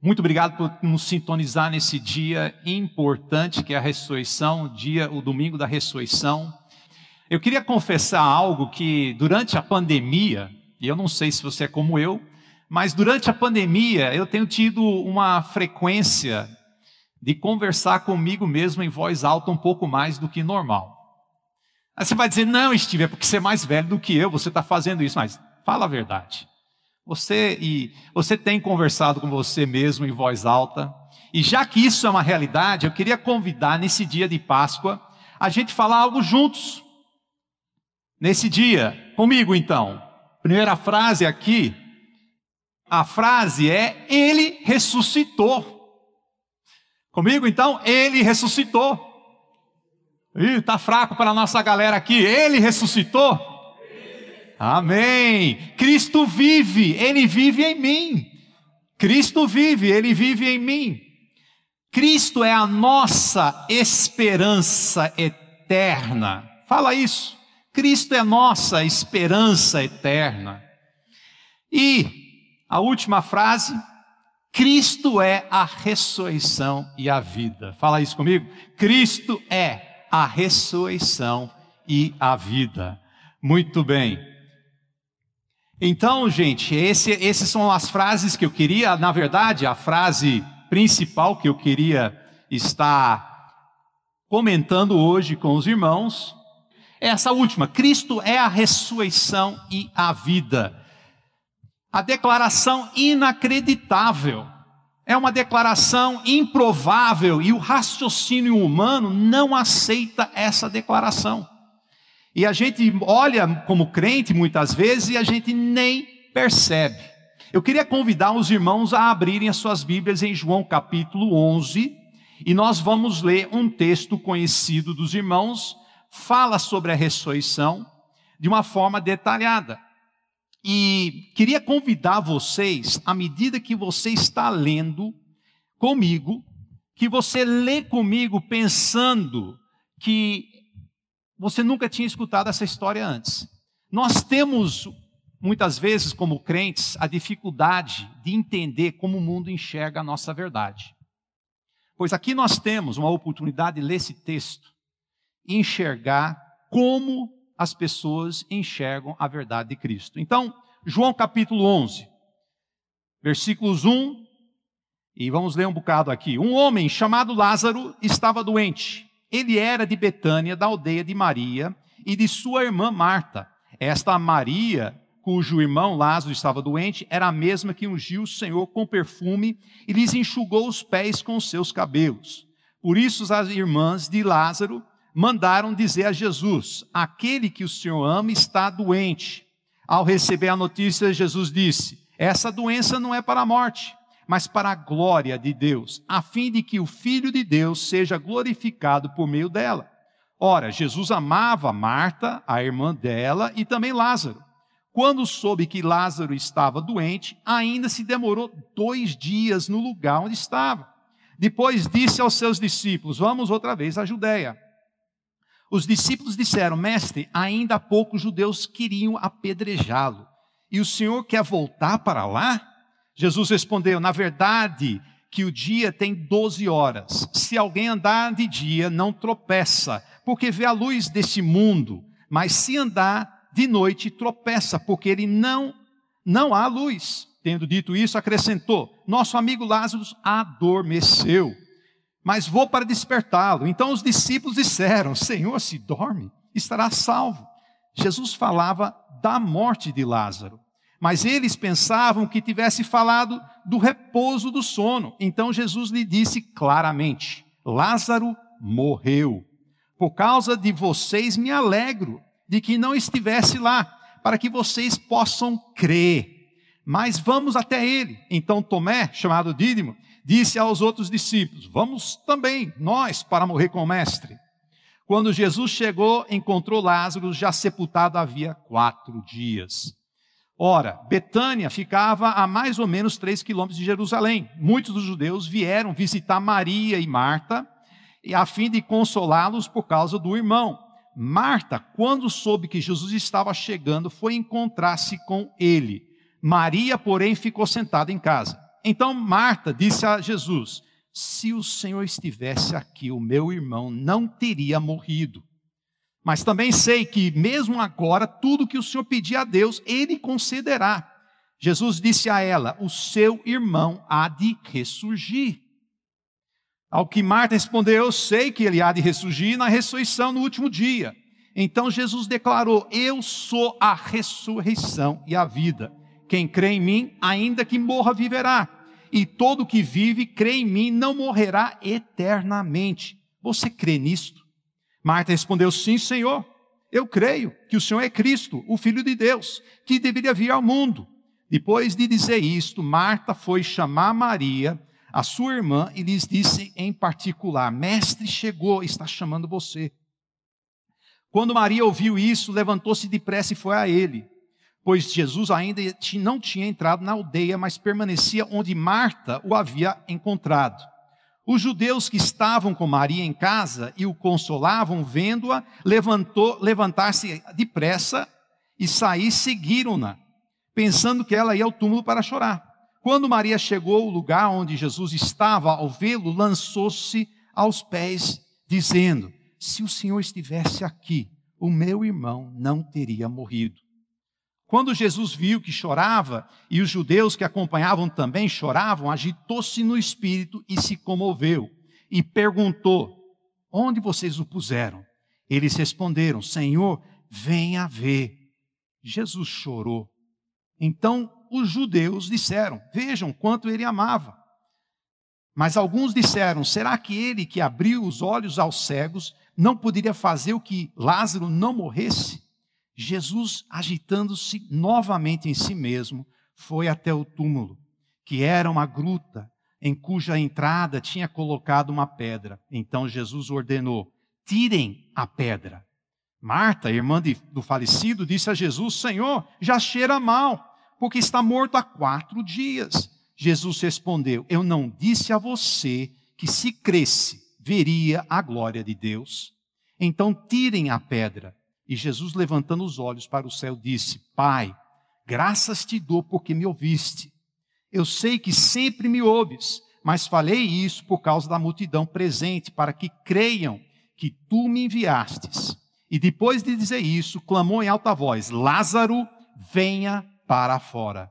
Muito obrigado por nos sintonizar nesse dia importante que é a ressurreição, o dia, o domingo da ressurreição. Eu queria confessar algo que durante a pandemia, e eu não sei se você é como eu, mas durante a pandemia eu tenho tido uma frequência de conversar comigo mesmo em voz alta um pouco mais do que normal. Aí você vai dizer, não, Steve, é porque você é mais velho do que eu, você está fazendo isso, mas fala a verdade. Você e você tem conversado com você mesmo em voz alta. E já que isso é uma realidade, eu queria convidar nesse dia de Páscoa a gente falar algo juntos. Nesse dia, comigo então. Primeira frase aqui, a frase é ele ressuscitou. Comigo então, ele ressuscitou. Ih, tá fraco para a nossa galera aqui. Ele ressuscitou. Amém. Cristo vive, Ele vive em mim. Cristo vive, Ele vive em mim. Cristo é a nossa esperança eterna. Fala isso. Cristo é nossa esperança eterna. E a última frase, Cristo é a ressurreição e a vida. Fala isso comigo. Cristo é a ressurreição e a vida. Muito bem. Então, gente, esse, essas são as frases que eu queria, na verdade, a frase principal que eu queria estar comentando hoje com os irmãos, é essa última: Cristo é a ressurreição e a vida. A declaração inacreditável. É uma declaração improvável e o raciocínio humano não aceita essa declaração. E a gente olha como crente muitas vezes e a gente nem percebe. Eu queria convidar os irmãos a abrirem as suas Bíblias em João capítulo 11, e nós vamos ler um texto conhecido dos irmãos, fala sobre a ressurreição de uma forma detalhada. E queria convidar vocês, à medida que você está lendo comigo, que você lê comigo pensando que você nunca tinha escutado essa história antes. Nós temos, muitas vezes, como crentes, a dificuldade de entender como o mundo enxerga a nossa verdade. Pois aqui nós temos uma oportunidade de ler esse texto e enxergar como as pessoas enxergam a verdade de Cristo. Então, João capítulo 11, versículos 1, e vamos ler um bocado aqui. Um homem chamado Lázaro estava doente. Ele era de Betânia, da aldeia de Maria e de sua irmã Marta. Esta Maria, cujo irmão Lázaro estava doente, era a mesma que ungiu o Senhor com perfume e lhes enxugou os pés com seus cabelos. Por isso as irmãs de Lázaro mandaram dizer a Jesus: Aquele que o Senhor ama está doente. Ao receber a notícia, Jesus disse: Essa doença não é para a morte, mas para a glória de Deus, a fim de que o Filho de Deus seja glorificado por meio dela. Ora, Jesus amava Marta, a irmã dela, e também Lázaro. Quando soube que Lázaro estava doente, ainda se demorou dois dias no lugar onde estava. Depois disse aos seus discípulos: Vamos outra vez à Judéia. Os discípulos disseram: Mestre, ainda há pouco os judeus queriam apedrejá-lo. E o senhor quer voltar para lá? Jesus respondeu: Na verdade, que o dia tem 12 horas. Se alguém andar de dia, não tropeça, porque vê a luz desse mundo. Mas se andar de noite, tropeça, porque ele não não há luz. Tendo dito isso, acrescentou: Nosso amigo Lázaro adormeceu, mas vou para despertá-lo. Então os discípulos disseram: Senhor, se dorme, estará salvo. Jesus falava da morte de Lázaro. Mas eles pensavam que tivesse falado do repouso do sono. Então Jesus lhe disse claramente: Lázaro morreu. Por causa de vocês me alegro de que não estivesse lá, para que vocês possam crer. Mas vamos até ele. Então Tomé, chamado Dídimo, disse aos outros discípulos: Vamos também nós para morrer com o mestre. Quando Jesus chegou, encontrou Lázaro já sepultado havia quatro dias. Ora, Betânia ficava a mais ou menos três quilômetros de Jerusalém. Muitos dos judeus vieram visitar Maria e Marta, a fim de consolá-los por causa do irmão. Marta, quando soube que Jesus estava chegando, foi encontrar-se com ele. Maria, porém, ficou sentada em casa. Então Marta disse a Jesus: Se o Senhor estivesse aqui, o meu irmão não teria morrido. Mas também sei que, mesmo agora, tudo que o Senhor pedir a Deus, Ele concederá. Jesus disse a ela: O seu irmão há de ressurgir. Ao que Marta respondeu: Eu sei que ele há de ressurgir na ressurreição no último dia. Então Jesus declarou: Eu sou a ressurreição e a vida. Quem crê em mim, ainda que morra, viverá. E todo que vive, crê em mim, não morrerá eternamente. Você crê nisto? Marta respondeu: Sim, Senhor. Eu creio que o Senhor é Cristo, o Filho de Deus, que deveria vir ao mundo. Depois de dizer isto, Marta foi chamar Maria, a sua irmã, e lhes disse em particular: Mestre chegou, está chamando você. Quando Maria ouviu isso, levantou-se depressa e foi a ele, pois Jesus ainda não tinha entrado na aldeia, mas permanecia onde Marta o havia encontrado. Os judeus que estavam com Maria em casa e o consolavam, vendo-a, levantar-se depressa e sair, seguiram-na, pensando que ela ia ao túmulo para chorar. Quando Maria chegou ao lugar onde Jesus estava, ao vê-lo, lançou-se aos pés, dizendo: se o Senhor estivesse aqui, o meu irmão não teria morrido. Quando Jesus viu que chorava e os judeus que acompanhavam também choravam, agitou-se no espírito e se comoveu e perguntou: Onde vocês o puseram? Eles responderam: Senhor, venha ver. Jesus chorou. Então os judeus disseram: Vejam quanto ele amava. Mas alguns disseram: Será que ele que abriu os olhos aos cegos não poderia fazer o que Lázaro não morresse? Jesus, agitando-se novamente em si mesmo, foi até o túmulo, que era uma gruta em cuja entrada tinha colocado uma pedra. Então Jesus ordenou: tirem a pedra. Marta, irmã de, do falecido, disse a Jesus: Senhor, já cheira mal, porque está morto há quatro dias. Jesus respondeu: Eu não disse a você que se cresce, veria a glória de Deus. Então tirem a pedra. E Jesus, levantando os olhos para o céu, disse: Pai, graças te dou porque me ouviste. Eu sei que sempre me ouves, mas falei isso por causa da multidão presente, para que creiam que tu me enviastes. E depois de dizer isso, clamou em alta voz: Lázaro, venha para fora.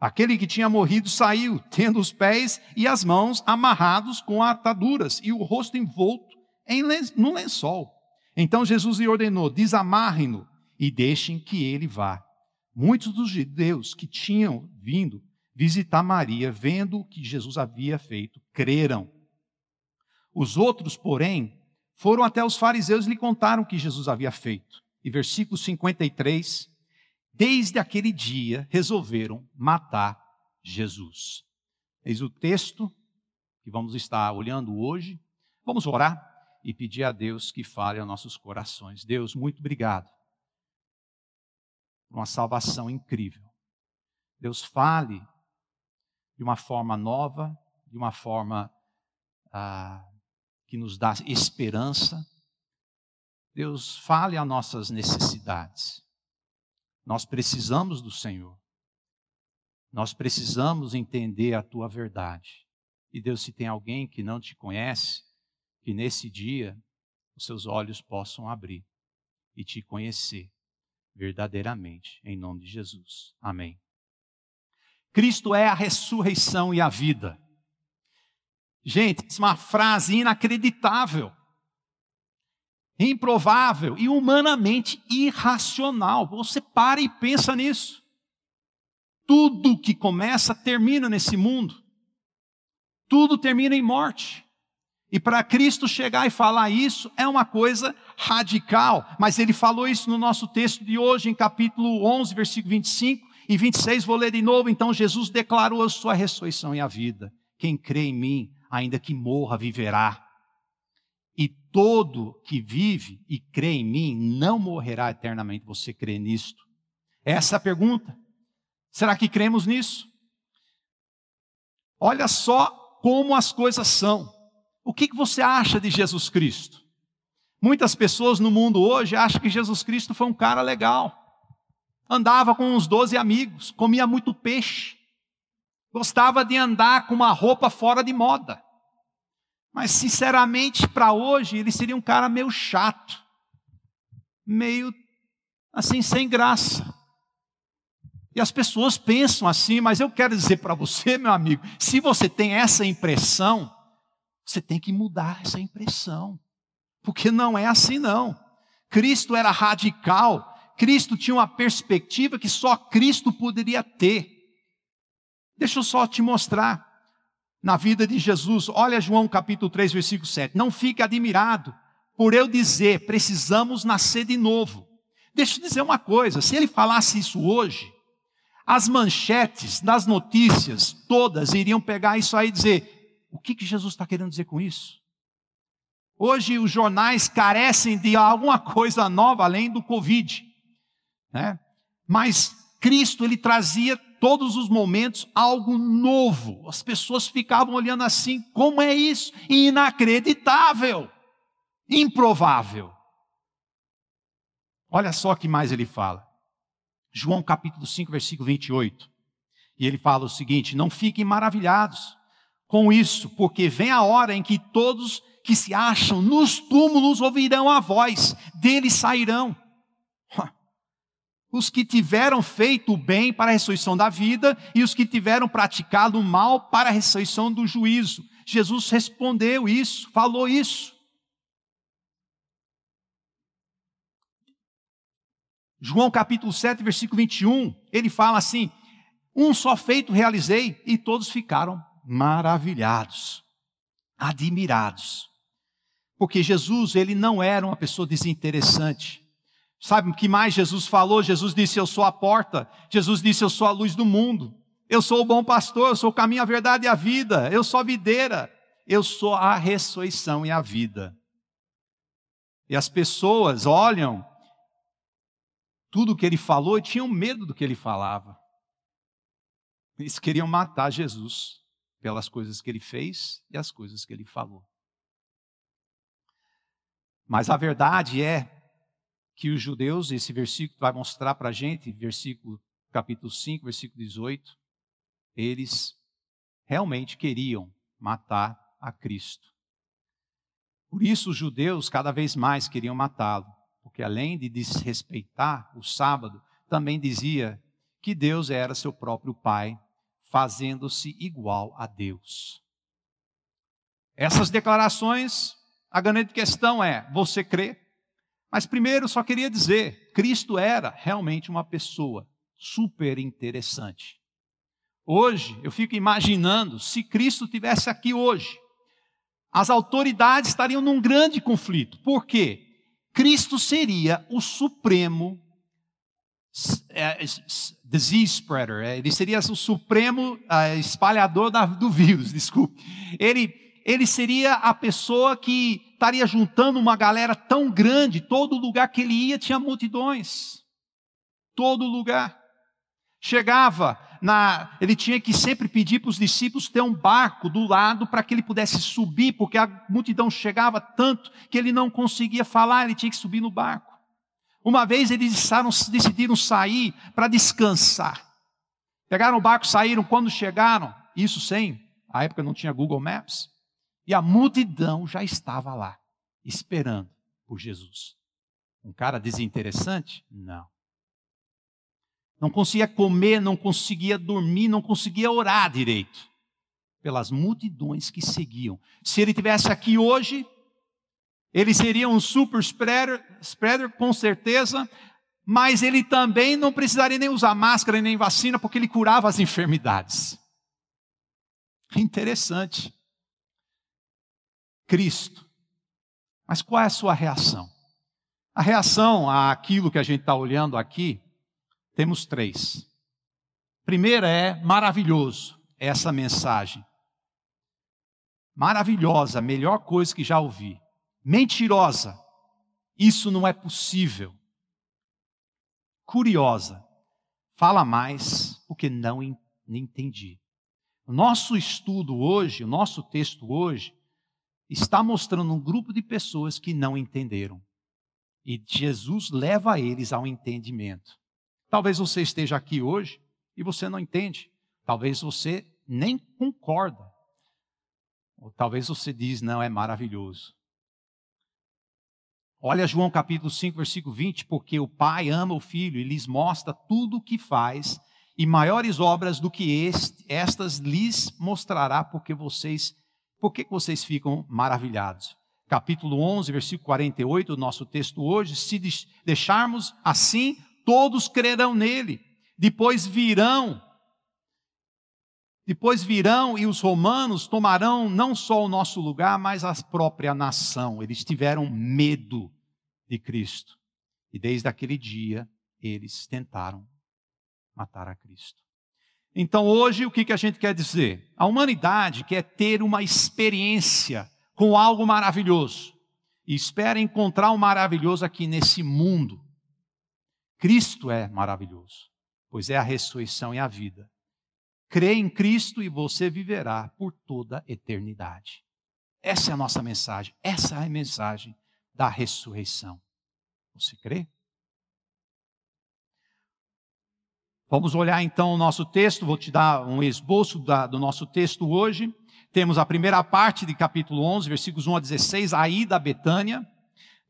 Aquele que tinha morrido saiu, tendo os pés e as mãos amarrados com ataduras e o rosto envolto em, no lençol. Então Jesus lhe ordenou: desamarrem-no e deixem que ele vá. Muitos dos judeus que tinham vindo visitar Maria, vendo o que Jesus havia feito, creram. Os outros, porém, foram até os fariseus e lhe contaram o que Jesus havia feito. E versículo 53 desde aquele dia, resolveram matar Jesus. Eis o texto que vamos estar olhando hoje. Vamos orar e pedir a Deus que fale aos nossos corações. Deus, muito obrigado por uma salvação incrível. Deus, fale de uma forma nova, de uma forma ah, que nos dá esperança. Deus, fale a nossas necessidades. Nós precisamos do Senhor. Nós precisamos entender a tua verdade. E Deus, se tem alguém que não te conhece, que nesse dia os seus olhos possam abrir e te conhecer verdadeiramente, em nome de Jesus. Amém. Cristo é a ressurreição e a vida. Gente, isso é uma frase inacreditável improvável e humanamente irracional. Você para e pensa nisso. Tudo que começa termina nesse mundo. Tudo termina em morte. E para Cristo chegar e falar isso é uma coisa radical, mas ele falou isso no nosso texto de hoje, em capítulo 11, versículo 25 e 26, vou ler de novo. Então Jesus declarou a sua ressurreição e a vida. Quem crê em mim, ainda que morra, viverá e todo que vive e crê em mim não morrerá eternamente. Você crê nisto? Essa é a pergunta. Será que cremos nisso? Olha só como as coisas são. O que você acha de Jesus Cristo? Muitas pessoas no mundo hoje acham que Jesus Cristo foi um cara legal. Andava com uns doze amigos, comia muito peixe, Gostava de andar com uma roupa fora de moda. Mas, sinceramente, para hoje, ele seria um cara meio chato, meio assim, sem graça. E as pessoas pensam assim, mas eu quero dizer para você, meu amigo, se você tem essa impressão, você tem que mudar essa impressão, porque não é assim não. Cristo era radical, Cristo tinha uma perspectiva que só Cristo poderia ter. Deixa eu só te mostrar na vida de Jesus. Olha João capítulo 3, versículo 7. Não fique admirado por eu dizer, precisamos nascer de novo. Deixa eu dizer uma coisa, se ele falasse isso hoje, as manchetes das notícias todas iriam pegar isso aí e dizer: o que, que Jesus está querendo dizer com isso? Hoje os jornais carecem de alguma coisa nova além do Covid, né? Mas Cristo ele trazia todos os momentos algo novo. As pessoas ficavam olhando assim, como é isso? Inacreditável, improvável. Olha só o que mais ele fala. João capítulo 5, versículo 28. E ele fala o seguinte: Não fiquem maravilhados com isso, porque vem a hora em que todos que se acham nos túmulos ouvirão a voz, deles sairão os que tiveram feito o bem para a ressurreição da vida e os que tiveram praticado o mal para a ressurreição do juízo. Jesus respondeu isso, falou isso. João capítulo 7, versículo 21, ele fala assim: Um só feito realizei e todos ficaram maravilhados, admirados. Porque Jesus, ele não era uma pessoa desinteressante. Sabe o que mais Jesus falou? Jesus disse: Eu sou a porta. Jesus disse: Eu sou a luz do mundo. Eu sou o bom pastor. Eu sou o caminho, a verdade e a vida. Eu sou a videira. Eu sou a ressurreição e a vida. E as pessoas olham tudo o que ele falou e tinham medo do que ele falava. Eles queriam matar Jesus pelas coisas que ele fez e as coisas que ele falou. Mas a verdade é que os judeus, esse versículo vai mostrar para a gente, versículo capítulo 5, versículo 18, eles realmente queriam matar a Cristo. Por isso os judeus cada vez mais queriam matá-lo, porque além de desrespeitar o sábado, também dizia que Deus era seu próprio Pai, fazendo-se igual a Deus. Essas declarações, a grande questão é: você crê? Mas primeiro só queria dizer, Cristo era realmente uma pessoa super interessante. Hoje, eu fico imaginando, se Cristo tivesse aqui hoje, as autoridades estariam num grande conflito. Por quê? Cristo seria o supremo é, disease spreader, é, ele seria o supremo é, espalhador do vírus, desculpe. Ele, ele seria a pessoa que estaria juntando uma galera tão grande, todo lugar que ele ia tinha multidões. Todo lugar. Chegava na, ele tinha que sempre pedir para os discípulos ter um barco do lado para que ele pudesse subir, porque a multidão chegava tanto que ele não conseguia falar, ele tinha que subir no barco. Uma vez eles decidiram sair para descansar. Pegaram o barco, saíram, quando chegaram, isso sem, a época não tinha Google Maps, e a multidão já estava lá, esperando por Jesus. Um cara desinteressante? Não. Não conseguia comer, não conseguia dormir, não conseguia orar direito. Pelas multidões que seguiam. Se ele tivesse aqui hoje, ele seria um super spreader, spreader com certeza, mas ele também não precisaria nem usar máscara nem vacina, porque ele curava as enfermidades. Interessante. Cristo. Mas qual é a sua reação? A reação àquilo que a gente está olhando aqui, temos três. Primeira é maravilhoso, essa mensagem. Maravilhosa, melhor coisa que já ouvi. Mentirosa, isso não é possível. Curiosa, fala mais porque não entendi. O nosso estudo hoje, o nosso texto hoje, está mostrando um grupo de pessoas que não entenderam. E Jesus leva eles ao entendimento. Talvez você esteja aqui hoje e você não entende. Talvez você nem concorda. Ou talvez você diz, não, é maravilhoso. Olha João capítulo 5, versículo 20, porque o Pai ama o Filho e lhes mostra tudo o que faz, e maiores obras do que este, estas lhes mostrará, porque vocês, porque vocês ficam maravilhados. Capítulo 11, versículo 48, o nosso texto hoje, se deixarmos assim, todos crerão nele. Depois virão depois virão e os romanos tomarão não só o nosso lugar, mas a própria nação. Eles tiveram medo de Cristo. E desde aquele dia, eles tentaram matar a Cristo. Então, hoje, o que a gente quer dizer? A humanidade quer ter uma experiência com algo maravilhoso. E espera encontrar o um maravilhoso aqui nesse mundo. Cristo é maravilhoso, pois é a ressurreição e a vida. Crê em Cristo e você viverá por toda a eternidade. Essa é a nossa mensagem. Essa é a mensagem da ressurreição. Você crê? Vamos olhar então o nosso texto. Vou te dar um esboço da, do nosso texto hoje. Temos a primeira parte de capítulo 11, versículos 1 a 16, a ida a Betânia.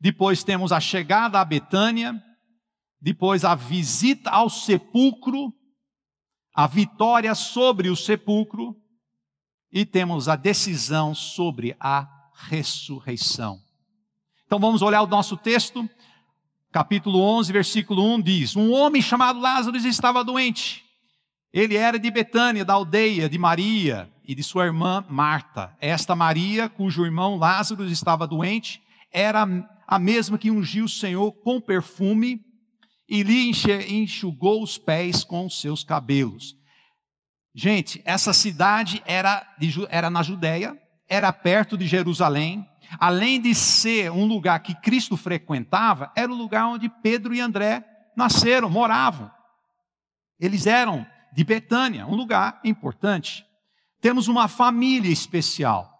Depois temos a chegada a Betânia. Depois a visita ao sepulcro a vitória sobre o sepulcro e temos a decisão sobre a ressurreição. Então vamos olhar o nosso texto, capítulo 11, versículo 1 diz: Um homem chamado Lázaro estava doente. Ele era de Betânia, da aldeia de Maria e de sua irmã Marta. Esta Maria, cujo irmão Lázaro estava doente, era a mesma que ungiu o Senhor com perfume e lhe enxugou os pés com seus cabelos. Gente, essa cidade era, era na Judéia, era perto de Jerusalém, além de ser um lugar que Cristo frequentava, era o lugar onde Pedro e André nasceram, moravam. Eles eram de Betânia, um lugar importante. Temos uma família especial.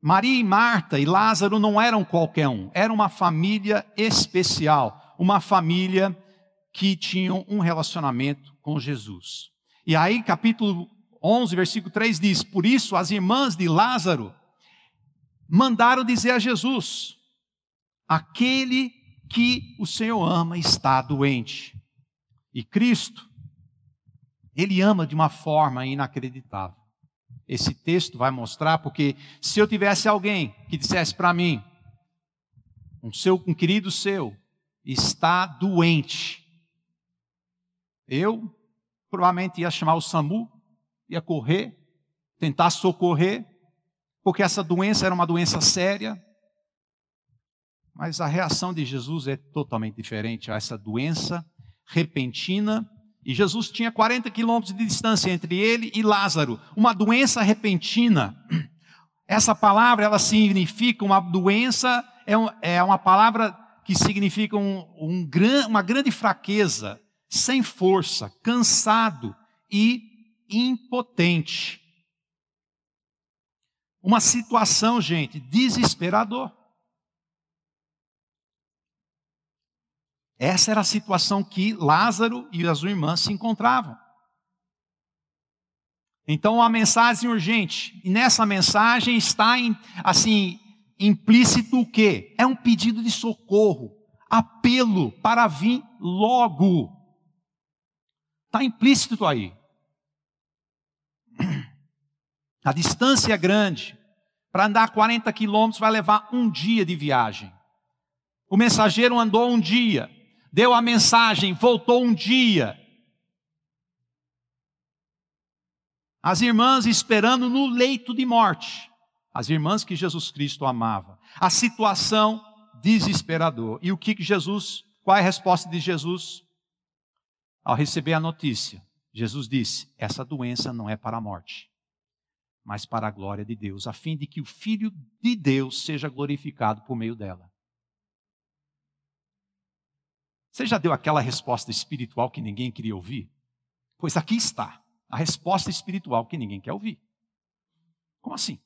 Maria e Marta e Lázaro não eram qualquer um, era uma família especial, uma família que tinham um relacionamento com Jesus. E aí, capítulo 11, versículo 3 diz: Por isso as irmãs de Lázaro mandaram dizer a Jesus: Aquele que o Senhor ama está doente. E Cristo, Ele ama de uma forma inacreditável. Esse texto vai mostrar, porque se eu tivesse alguém que dissesse para mim, um, seu, um querido seu, está doente, eu provavelmente ia chamar o SAMU, ia correr, tentar socorrer, porque essa doença era uma doença séria. Mas a reação de Jesus é totalmente diferente a essa doença repentina. E Jesus tinha 40 quilômetros de distância entre ele e Lázaro, uma doença repentina. Essa palavra, ela significa uma doença, é, é uma palavra que significa um, um, uma grande fraqueza, sem força, cansado e impotente. Uma situação, gente, desesperador. Essa era a situação que Lázaro e as irmãs se encontravam. Então, uma mensagem urgente. E nessa mensagem está, assim, implícito o quê? É um pedido de socorro, apelo para vir logo. Está implícito aí. A distância é grande. Para andar 40 quilômetros vai levar um dia de viagem. O mensageiro andou um dia, deu a mensagem, voltou um dia. As irmãs esperando no leito de morte. As irmãs que Jesus Cristo amava. A situação desesperador. E o que Jesus, qual é a resposta de Jesus? Ao receber a notícia, Jesus disse: Essa doença não é para a morte, mas para a glória de Deus, a fim de que o Filho de Deus seja glorificado por meio dela. Você já deu aquela resposta espiritual que ninguém queria ouvir? Pois aqui está a resposta espiritual que ninguém quer ouvir. Como assim?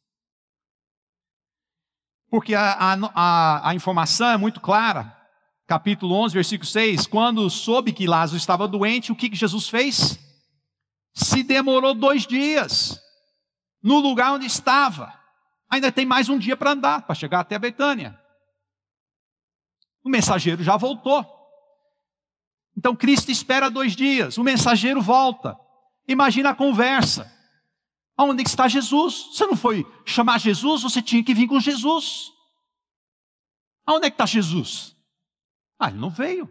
Porque a, a, a, a informação é muito clara capítulo 11, versículo 6, quando soube que Lázaro estava doente, o que Jesus fez? Se demorou dois dias. no lugar onde estava. Ainda tem mais um dia para andar, para chegar até Betânia. O mensageiro já voltou. Então Cristo espera dois dias, o mensageiro volta. Imagina a conversa. Onde está Jesus? Você não foi chamar Jesus, você tinha que vir com Jesus. Aonde é que está Jesus? Ah, ele não veio.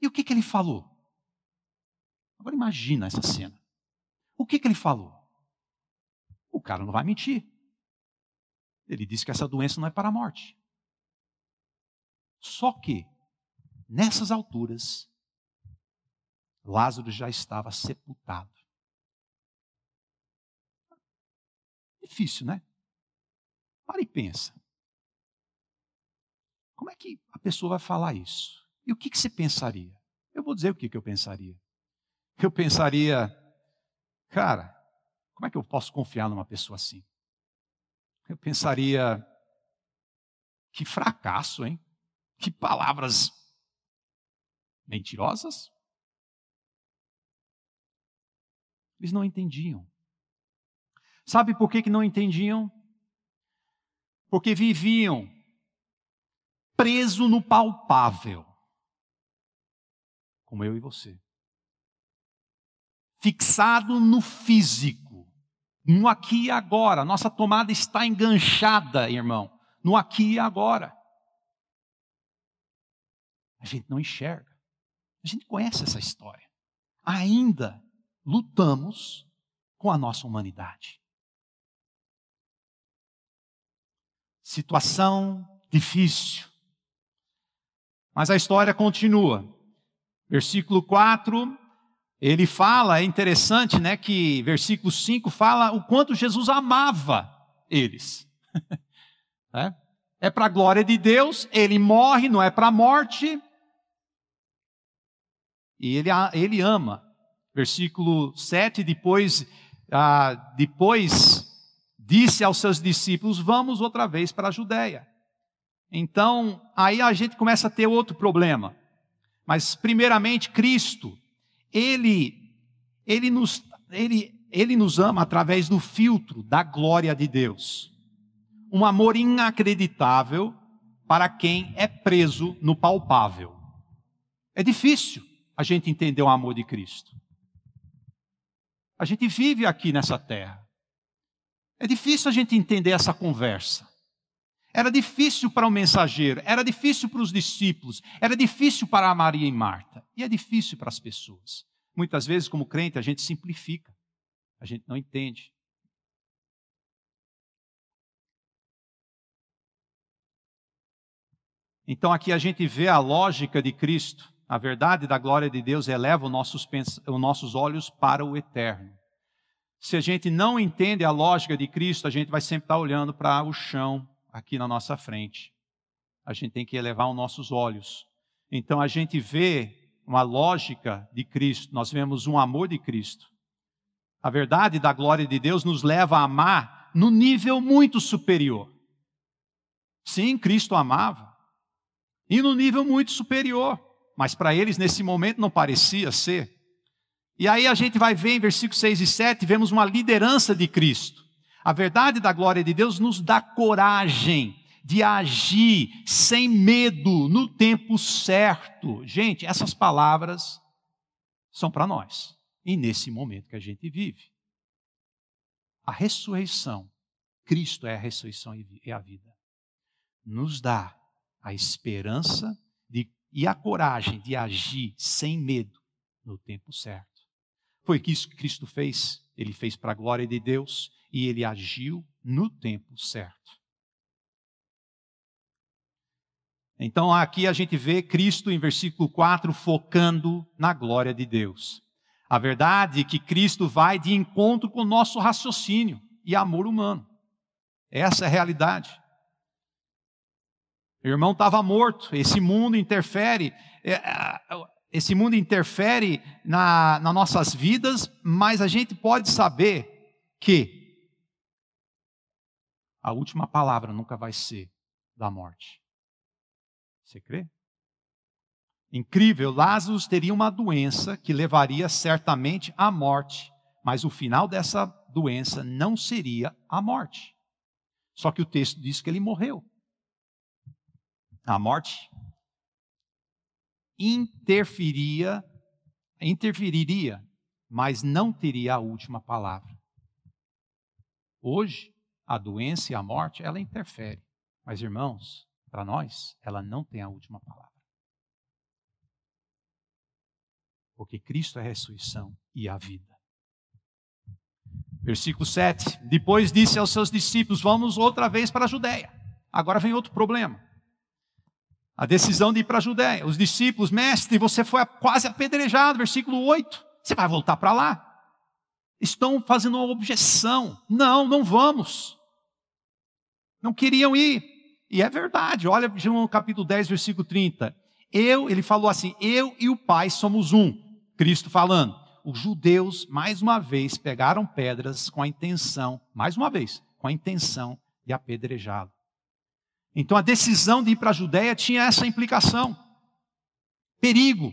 E o que, que ele falou? Agora imagina essa cena. O que, que ele falou? O cara não vai mentir. Ele disse que essa doença não é para a morte. Só que, nessas alturas, Lázaro já estava sepultado. Difícil, né? Para e pensa. Como é que a pessoa vai falar isso? E o que, que você pensaria? Eu vou dizer o que, que eu pensaria. Eu pensaria, cara, como é que eu posso confiar numa pessoa assim? Eu pensaria, que fracasso, hein? Que palavras mentirosas. Eles não entendiam. Sabe por que, que não entendiam? Porque viviam preso no palpável, como eu e você. Fixado no físico, no aqui e agora. Nossa tomada está enganchada, irmão, no aqui e agora. A gente não enxerga. A gente conhece essa história. Ainda lutamos com a nossa humanidade. Situação difícil. Mas a história continua. Versículo 4, ele fala, é interessante, né, que versículo 5 fala o quanto Jesus amava eles. é, é para a glória de Deus, ele morre, não é para a morte. E ele, ele ama. Versículo 7, depois, ah, depois disse aos seus discípulos: Vamos outra vez para a Judéia. Então, aí a gente começa a ter outro problema. Mas, primeiramente, Cristo, Ele, Ele, nos, ele, ele nos ama através do filtro da glória de Deus. Um amor inacreditável para quem é preso no palpável. É difícil a gente entender o amor de Cristo. A gente vive aqui nessa terra. É difícil a gente entender essa conversa. Era difícil para o mensageiro, era difícil para os discípulos, era difícil para a Maria e Marta, e é difícil para as pessoas. Muitas vezes, como crente, a gente simplifica, a gente não entende. Então aqui a gente vê a lógica de Cristo, a verdade da glória de Deus eleva os nossos, os nossos olhos para o eterno. Se a gente não entende a lógica de Cristo, a gente vai sempre estar olhando para o chão aqui na nossa frente. A gente tem que elevar os nossos olhos. Então a gente vê uma lógica de Cristo, nós vemos um amor de Cristo. A verdade da glória de Deus nos leva a amar no nível muito superior. Sim, Cristo amava. E no nível muito superior. Mas para eles, nesse momento, não parecia ser. E aí a gente vai ver em versículos 6 e 7, vemos uma liderança de Cristo. A verdade da glória de Deus nos dá coragem de agir sem medo no tempo certo. Gente, essas palavras são para nós e nesse momento que a gente vive. A ressurreição, Cristo é a ressurreição e a vida, nos dá a esperança de, e a coragem de agir sem medo no tempo certo. Foi isso que Cristo fez. Ele fez para a glória de Deus e ele agiu no tempo certo. Então aqui a gente vê Cristo em versículo 4 focando na glória de Deus. A verdade é que Cristo vai de encontro com o nosso raciocínio e amor humano. Essa é a realidade. O irmão estava morto, esse mundo interfere. Esse mundo interfere na, nas nossas vidas, mas a gente pode saber que a última palavra nunca vai ser da morte. Você crê? Incrível, Lázaro teria uma doença que levaria certamente à morte, mas o final dessa doença não seria a morte. Só que o texto diz que ele morreu. A morte interferia, interferiria, mas não teria a última palavra. Hoje, a doença e a morte, ela interfere. Mas, irmãos, para nós, ela não tem a última palavra. Porque Cristo é a ressurreição e a vida. Versículo 7. Depois disse aos seus discípulos: Vamos outra vez para a Judéia. Agora vem outro problema. A decisão de ir para a Judéia. Os discípulos, mestre, você foi quase apedrejado. Versículo 8. Você vai voltar para lá? Estão fazendo uma objeção. Não, não vamos. Não queriam ir. E é verdade. Olha João capítulo 10, versículo 30. Eu, ele falou assim: Eu e o Pai somos um. Cristo falando os judeus, mais uma vez, pegaram pedras com a intenção, mais uma vez, com a intenção de apedrejá-lo. Então a decisão de ir para a Judéia tinha essa implicação: perigo.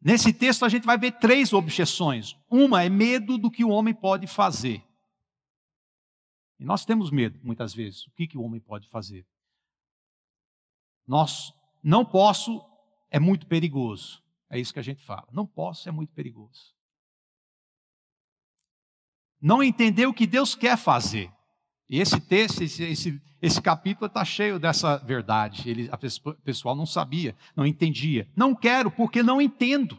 Nesse texto a gente vai ver três objeções. Uma é medo do que o homem pode fazer. E nós temos medo, muitas vezes. O que, que o homem pode fazer? Nós não posso, é muito perigoso. É isso que a gente fala. Não posso, é muito perigoso. Não entender o que Deus quer fazer. E esse texto, esse, esse, esse capítulo está cheio dessa verdade. Ele, a pessoal não sabia, não entendia. Não quero porque não entendo.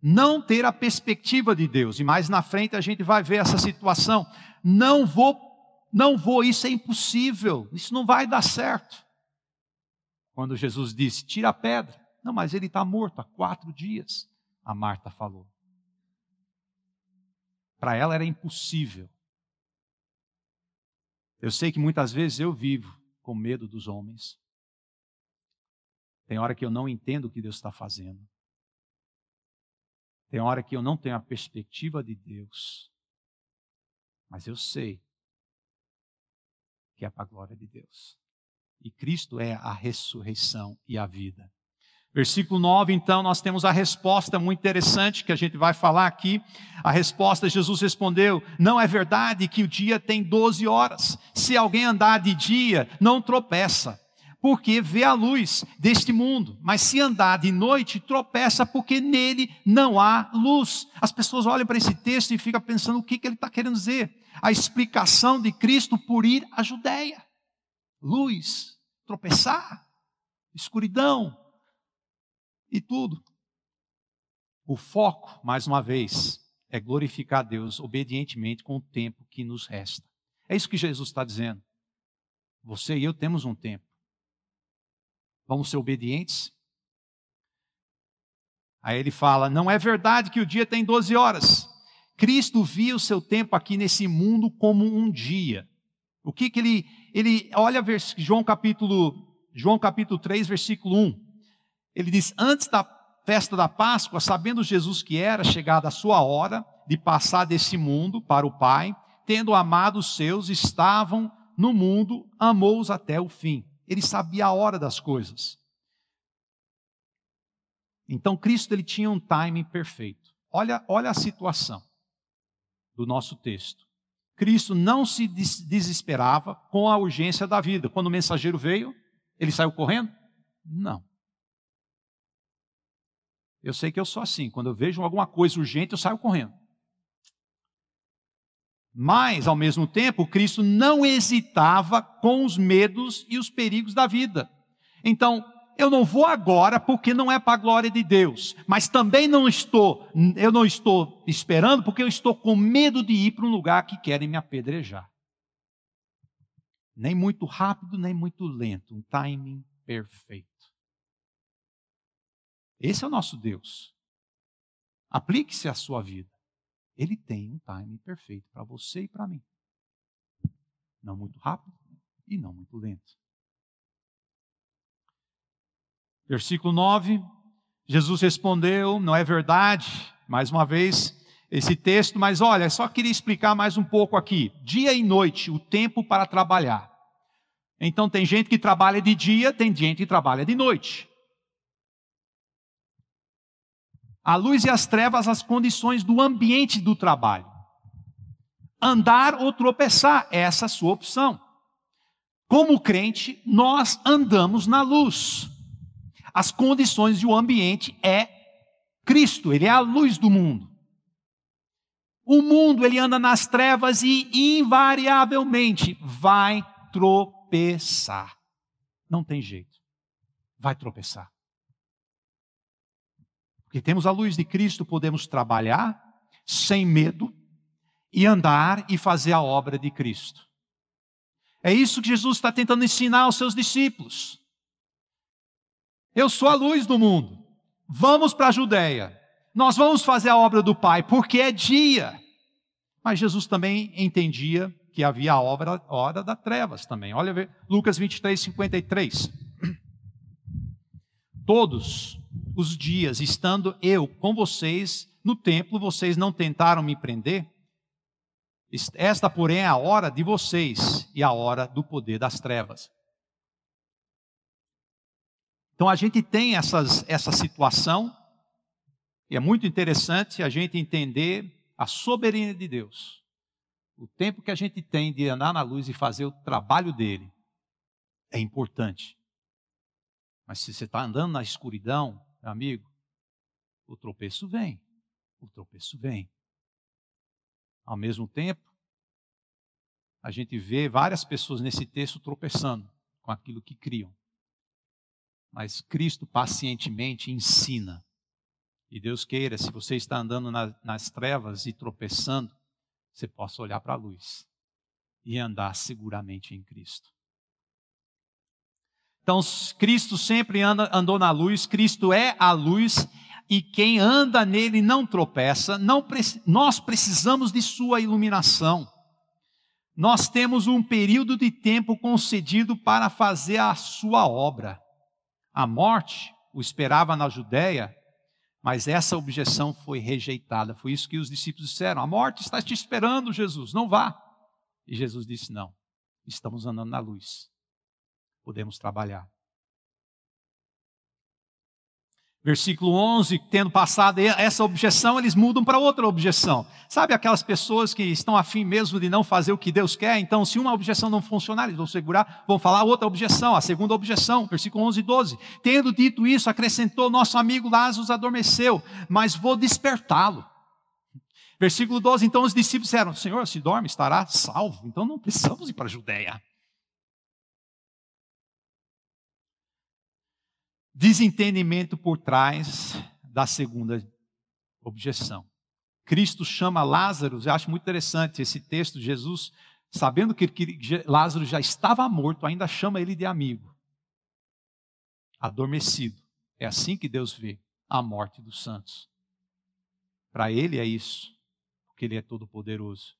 Não ter a perspectiva de Deus. E mais na frente a gente vai ver essa situação. Não vou, não vou, isso é impossível. Isso não vai dar certo. Quando Jesus disse: Tira a pedra. Não, mas ele está morto há quatro dias. A Marta falou. Para ela era impossível. Eu sei que muitas vezes eu vivo com medo dos homens. Tem hora que eu não entendo o que Deus está fazendo. Tem hora que eu não tenho a perspectiva de Deus. Mas eu sei que é para a glória de Deus. E Cristo é a ressurreição e a vida. Versículo 9, então, nós temos a resposta muito interessante que a gente vai falar aqui. A resposta, Jesus respondeu: Não é verdade que o dia tem 12 horas. Se alguém andar de dia, não tropeça, porque vê a luz deste mundo. Mas se andar de noite, tropeça, porque nele não há luz. As pessoas olham para esse texto e ficam pensando o que, que ele está querendo dizer. A explicação de Cristo por ir à Judéia luz, tropeçar, escuridão e tudo. O foco, mais uma vez, é glorificar a Deus obedientemente com o tempo que nos resta. É isso que Jesus está dizendo. Você e eu temos um tempo. Vamos ser obedientes? Aí ele fala: não é verdade que o dia tem 12 horas. Cristo via o seu tempo aqui nesse mundo como um dia. O que, que ele, ele olha João capítulo, João capítulo 3, versículo 1. Ele diz: Antes da festa da Páscoa, sabendo Jesus que era chegada a sua hora de passar desse mundo para o Pai, tendo amado os seus, estavam no mundo, amou-os até o fim. Ele sabia a hora das coisas. Então Cristo ele tinha um timing perfeito. Olha, olha a situação do nosso texto. Cristo não se desesperava com a urgência da vida. Quando o mensageiro veio, ele saiu correndo? Não. Eu sei que eu sou assim. Quando eu vejo alguma coisa urgente, eu saio correndo. Mas, ao mesmo tempo, Cristo não hesitava com os medos e os perigos da vida. Então, eu não vou agora porque não é para a glória de Deus, mas também não estou, eu não estou esperando porque eu estou com medo de ir para um lugar que querem me apedrejar. Nem muito rápido, nem muito lento, um timing perfeito. Esse é o nosso Deus. Aplique-se à sua vida. Ele tem um timing perfeito para você e para mim. Não muito rápido e não muito lento. Versículo 9, Jesus respondeu: Não é verdade, mais uma vez, esse texto, mas olha, só queria explicar mais um pouco aqui. Dia e noite, o tempo para trabalhar. Então, tem gente que trabalha de dia, tem gente que trabalha de noite. A luz e as trevas, as condições do ambiente do trabalho. Andar ou tropeçar, essa é a sua opção. Como crente, nós andamos na luz. As condições e o ambiente é Cristo, ele é a luz do mundo. O mundo ele anda nas trevas e invariavelmente vai tropeçar. Não tem jeito. Vai tropeçar. Porque temos a luz de Cristo, podemos trabalhar sem medo e andar e fazer a obra de Cristo. É isso que Jesus está tentando ensinar aos seus discípulos. Eu sou a luz do mundo. Vamos para a Judéia. Nós vamos fazer a obra do Pai, porque é dia. Mas Jesus também entendia que havia a obra, hora das trevas também. Olha Lucas 23, 53. Todos os dias, estando eu com vocês no templo, vocês não tentaram me prender? Esta, porém, é a hora de vocês e a hora do poder das trevas. Então a gente tem essas, essa situação, e é muito interessante a gente entender a soberania de Deus. O tempo que a gente tem de andar na luz e fazer o trabalho dele é importante. Mas se você está andando na escuridão, amigo, o tropeço vem. O tropeço vem. Ao mesmo tempo, a gente vê várias pessoas nesse texto tropeçando com aquilo que criam. Mas Cristo pacientemente ensina. E Deus queira, se você está andando na, nas trevas e tropeçando, você possa olhar para a luz e andar seguramente em Cristo. Então, Cristo sempre anda, andou na luz, Cristo é a luz, e quem anda nele não tropeça. Não, nós precisamos de Sua iluminação. Nós temos um período de tempo concedido para fazer a Sua obra. A morte o esperava na Judéia, mas essa objeção foi rejeitada. Foi isso que os discípulos disseram: A morte está te esperando, Jesus, não vá. E Jesus disse: Não, estamos andando na luz podemos trabalhar. Versículo 11, tendo passado essa objeção, eles mudam para outra objeção. Sabe aquelas pessoas que estão afim mesmo de não fazer o que Deus quer? Então, se uma objeção não funcionar, eles vão segurar, vão falar outra objeção, a segunda objeção, versículo 11 e 12. Tendo dito isso, acrescentou: Nosso amigo Lázaro adormeceu, mas vou despertá-lo. Versículo 12: Então os discípulos disseram: Senhor, se dorme, estará salvo. Então não precisamos ir para a Judéia. Desentendimento por trás da segunda objeção. Cristo chama Lázaro, eu acho muito interessante esse texto, Jesus, sabendo que, Lázaro já estava morto, ainda chama ele de amigo, adormecido. É assim que Deus vê a morte dos santos. Para ele é isso, porque ele é todo-poderoso.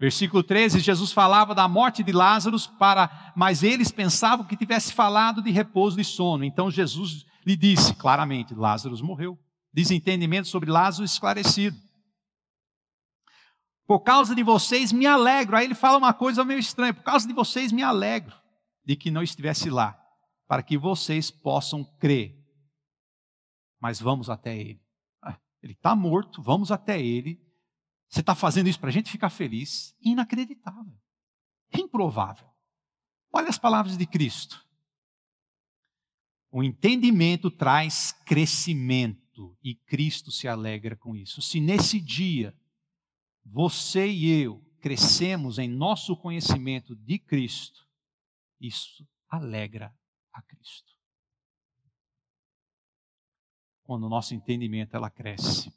Versículo 13, Jesus falava da morte de Lázaro, para, mas eles pensavam que tivesse falado de repouso e sono. Então Jesus lhe disse claramente: Lázaro morreu. Desentendimento sobre Lázaro esclarecido. Por causa de vocês me alegro. Aí ele fala uma coisa meio estranha: por causa de vocês me alegro de que não estivesse lá, para que vocês possam crer. Mas vamos até ele. Ah, ele está morto, vamos até ele você está fazendo isso para a gente ficar feliz? Inacreditável. Improvável. Olha as palavras de Cristo. O entendimento traz crescimento e Cristo se alegra com isso. Se nesse dia você e eu crescemos em nosso conhecimento de Cristo, isso alegra a Cristo. Quando o nosso entendimento ela cresce.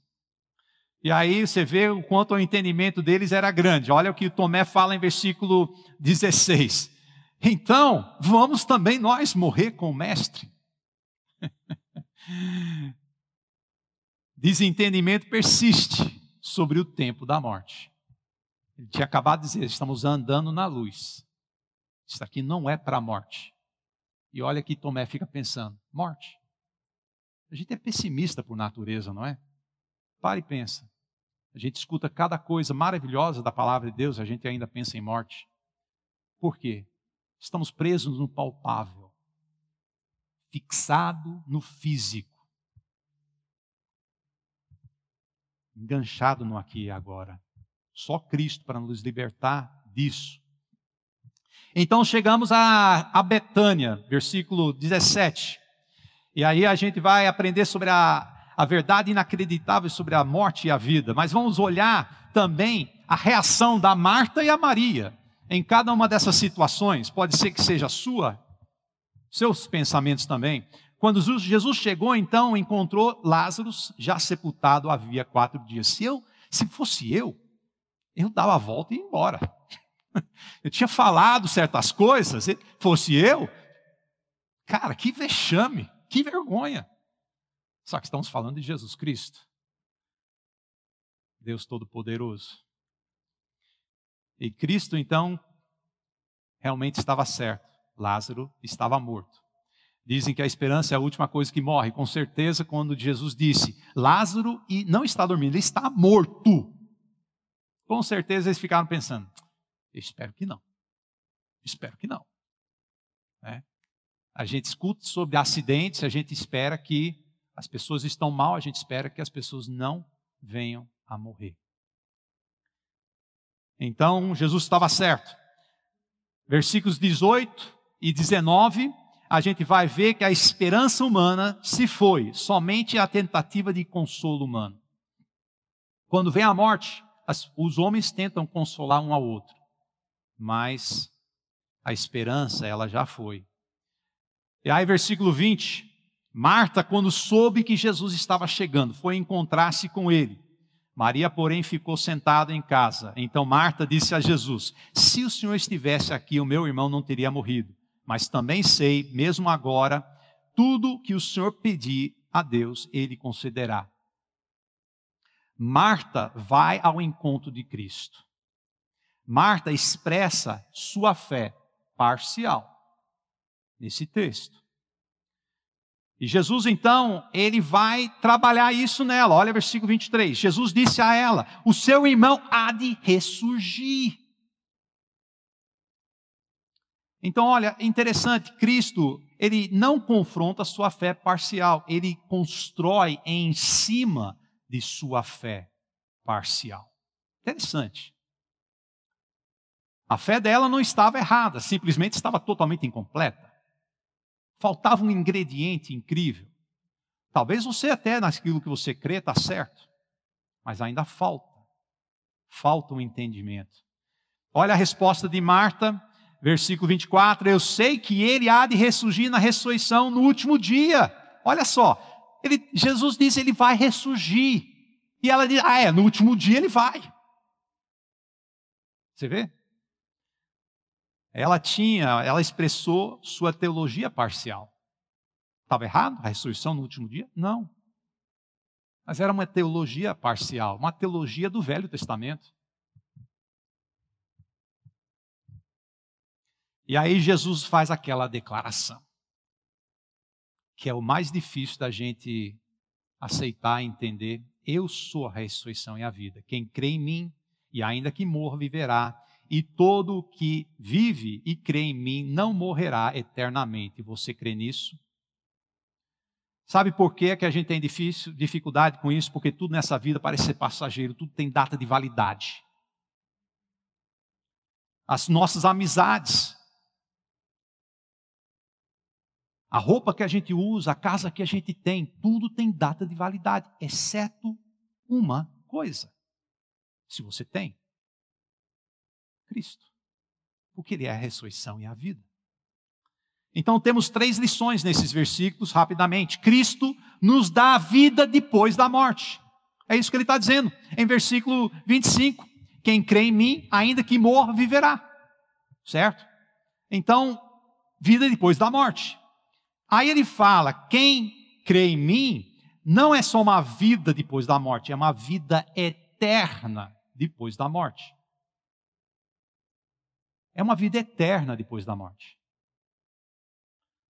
E aí você vê o quanto o entendimento deles era grande. Olha o que Tomé fala em versículo 16. Então, vamos também nós morrer com o Mestre. Desentendimento persiste sobre o tempo da morte. Ele tinha acabado de dizer: estamos andando na luz. Isso aqui não é para a morte. E olha que Tomé fica pensando: morte. A gente é pessimista por natureza, não é? Pare e pensa. A gente escuta cada coisa maravilhosa da palavra de Deus, a gente ainda pensa em morte. Por quê? Estamos presos no palpável, fixado no físico. enganchado no aqui e agora. Só Cristo para nos libertar disso. Então chegamos a, a Betânia, versículo 17. E aí a gente vai aprender sobre a, a verdade inacreditável sobre a morte e a vida. Mas vamos olhar também a reação da Marta e a Maria em cada uma dessas situações. Pode ser que seja sua, seus pensamentos também. Quando Jesus chegou, então, encontrou Lázaro já sepultado havia quatro dias. Se eu, se fosse eu, eu dava a volta e ia embora. Eu tinha falado certas coisas, se fosse eu, cara, que vexame, que vergonha. Só que estamos falando de Jesus Cristo, Deus Todo-Poderoso. E Cristo, então, realmente estava certo. Lázaro estava morto. Dizem que a esperança é a última coisa que morre. Com certeza, quando Jesus disse Lázaro e não está dormindo, ele está morto. Com certeza eles ficaram pensando: espero que não. Espero que não. É. A gente escuta sobre acidentes, a gente espera que as pessoas estão mal, a gente espera que as pessoas não venham a morrer. Então, Jesus estava certo. Versículos 18 e 19 a gente vai ver que a esperança humana se foi, somente a tentativa de consolo humano. Quando vem a morte, as, os homens tentam consolar um ao outro, mas a esperança, ela já foi. E aí, versículo 20: Marta, quando soube que Jesus estava chegando, foi encontrar-se com ele. Maria, porém, ficou sentada em casa. Então Marta disse a Jesus: Se o Senhor estivesse aqui, o meu irmão não teria morrido mas também sei, mesmo agora, tudo que o Senhor pedir a Deus, Ele concederá. Marta vai ao encontro de Cristo. Marta expressa sua fé parcial nesse texto. E Jesus, então, ele vai trabalhar isso nela. Olha versículo 23. Jesus disse a ela: O seu irmão há de ressurgir. Então, olha, interessante, Cristo, ele não confronta a sua fé parcial, ele constrói em cima de sua fé parcial. Interessante. A fé dela não estava errada, simplesmente estava totalmente incompleta. Faltava um ingrediente incrível. Talvez você até naquilo que você crê está certo, mas ainda falta. Falta um entendimento. Olha a resposta de Marta, versículo 24: Eu sei que ele há de ressurgir na ressurreição no último dia. Olha só, ele, Jesus diz ele vai ressurgir. E ela diz: Ah, é, no último dia ele vai. Você vê? Ela tinha, ela expressou sua teologia parcial. Estava errado a ressurreição no último dia? Não. Mas era uma teologia parcial, uma teologia do Velho Testamento. E aí Jesus faz aquela declaração, que é o mais difícil da gente aceitar e entender. Eu sou a ressurreição e a vida. Quem crê em mim, e ainda que morra, viverá. E todo o que vive e crê em mim não morrerá eternamente. Você crê nisso? Sabe por que, que a gente tem difícil, dificuldade com isso? Porque tudo nessa vida parece ser passageiro, tudo tem data de validade. As nossas amizades, A roupa que a gente usa, a casa que a gente tem, tudo tem data de validade, exceto uma coisa. Se você tem Cristo, porque Ele é a ressurreição e a vida. Então temos três lições nesses versículos, rapidamente. Cristo nos dá a vida depois da morte. É isso que ele está dizendo. Em versículo 25: Quem crê em mim, ainda que morra, viverá. Certo? Então, vida depois da morte. Aí ele fala: quem crê em mim não é só uma vida depois da morte, é uma vida eterna depois da morte. É uma vida eterna depois da morte.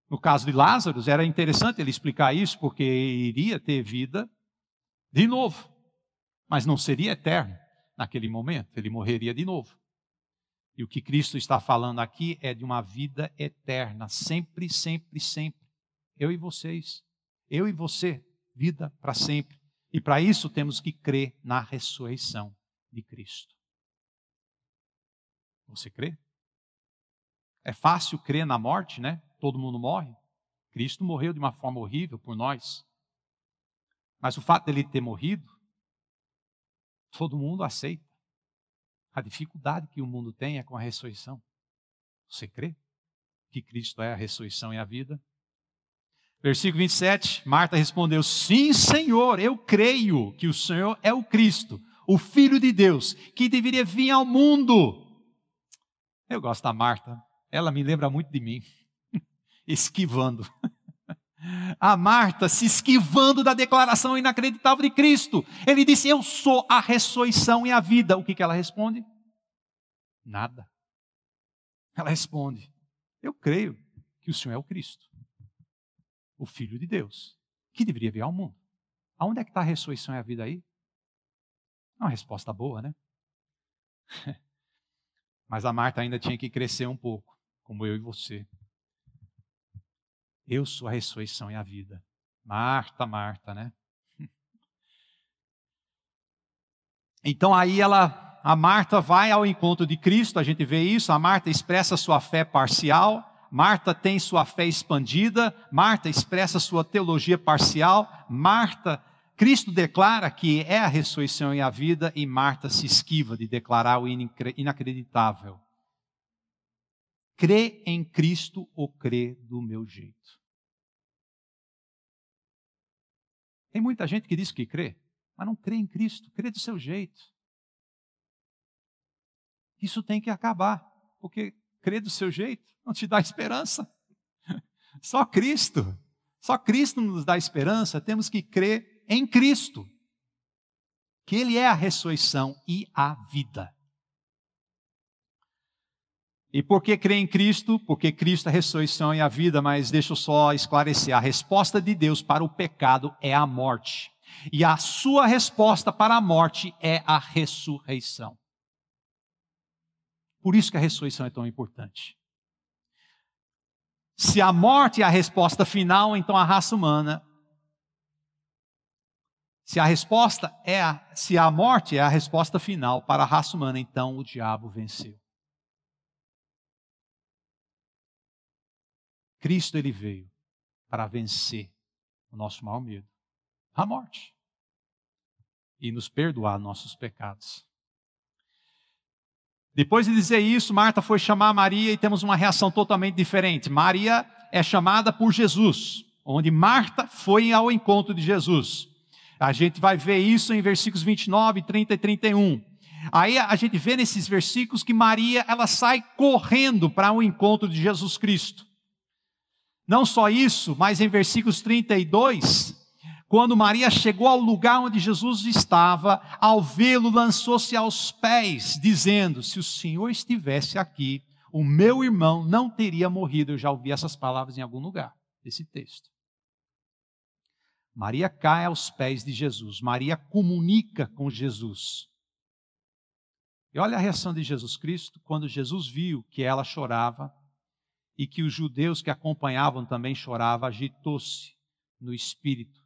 No caso de Lázaro, era interessante ele explicar isso, porque iria ter vida de novo, mas não seria eterno naquele momento, ele morreria de novo. E o que Cristo está falando aqui é de uma vida eterna, sempre, sempre, sempre eu e vocês, eu e você, vida para sempre, E para isso temos que crer na ressurreição de Cristo. Você crê? É fácil crer na morte, né? Todo mundo morre. Cristo morreu de uma forma horrível por nós. Mas o fato dele ter morrido, todo mundo aceita. A dificuldade que o mundo tem é com a ressurreição. Você crê que Cristo é a ressurreição e a vida? Versículo 27, Marta respondeu: Sim, Senhor, eu creio que o Senhor é o Cristo, o Filho de Deus, que deveria vir ao mundo. Eu gosto da Marta, ela me lembra muito de mim, esquivando. A Marta se esquivando da declaração inacreditável de Cristo. Ele disse: Eu sou a ressurreição e a vida. O que, que ela responde? Nada. Ela responde: Eu creio que o Senhor é o Cristo, o Filho de Deus, que deveria vir ao mundo. Aonde é que está a ressurreição e a vida aí? É uma resposta boa, né? Mas a Marta ainda tinha que crescer um pouco, como eu e você. Eu sou a ressurreição e a vida. Marta, Marta, né? Então aí ela, a Marta vai ao encontro de Cristo, a gente vê isso, a Marta expressa sua fé parcial, Marta tem sua fé expandida, Marta expressa sua teologia parcial, Marta, Cristo declara que é a ressurreição e a vida, e Marta se esquiva de declarar o inacreditável. Crê em Cristo ou crê do meu jeito? Tem muita gente que diz que crê, mas não crê em Cristo, crê do seu jeito. Isso tem que acabar, porque crê do seu jeito não te dá esperança. Só Cristo, só Cristo nos dá esperança, temos que crer em Cristo, que Ele é a ressurreição e a vida. E por que crer em Cristo? Porque Cristo é a ressurreição e a vida, mas deixa eu só esclarecer: a resposta de Deus para o pecado é a morte, e a sua resposta para a morte é a ressurreição. Por isso que a ressurreição é tão importante. Se a morte é a resposta final, então a raça humana. Se a resposta é a, se a morte é a resposta final para a raça humana, então o diabo venceu. Cristo ele veio para vencer o nosso maior medo, a morte, e nos perdoar nossos pecados. Depois de dizer isso, Marta foi chamar Maria e temos uma reação totalmente diferente. Maria é chamada por Jesus, onde Marta foi ao encontro de Jesus. A gente vai ver isso em versículos 29, 30 e 31. Aí a gente vê nesses versículos que Maria ela sai correndo para o um encontro de Jesus Cristo. Não só isso, mas em versículos 32, quando Maria chegou ao lugar onde Jesus estava, ao vê-lo, lançou-se aos pés, dizendo: Se o Senhor estivesse aqui, o meu irmão não teria morrido. Eu já ouvi essas palavras em algum lugar desse texto. Maria cai aos pés de Jesus, Maria comunica com Jesus. E olha a reação de Jesus Cristo quando Jesus viu que ela chorava e que os judeus que acompanhavam também choravam, agitou-se no espírito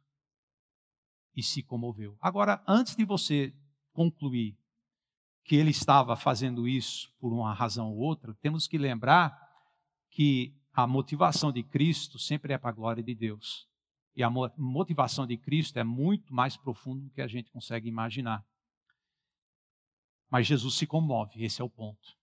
e se comoveu. Agora, antes de você concluir que ele estava fazendo isso por uma razão ou outra, temos que lembrar que a motivação de Cristo sempre é para a glória de Deus. E a motivação de Cristo é muito mais profunda do que a gente consegue imaginar. Mas Jesus se comove, esse é o ponto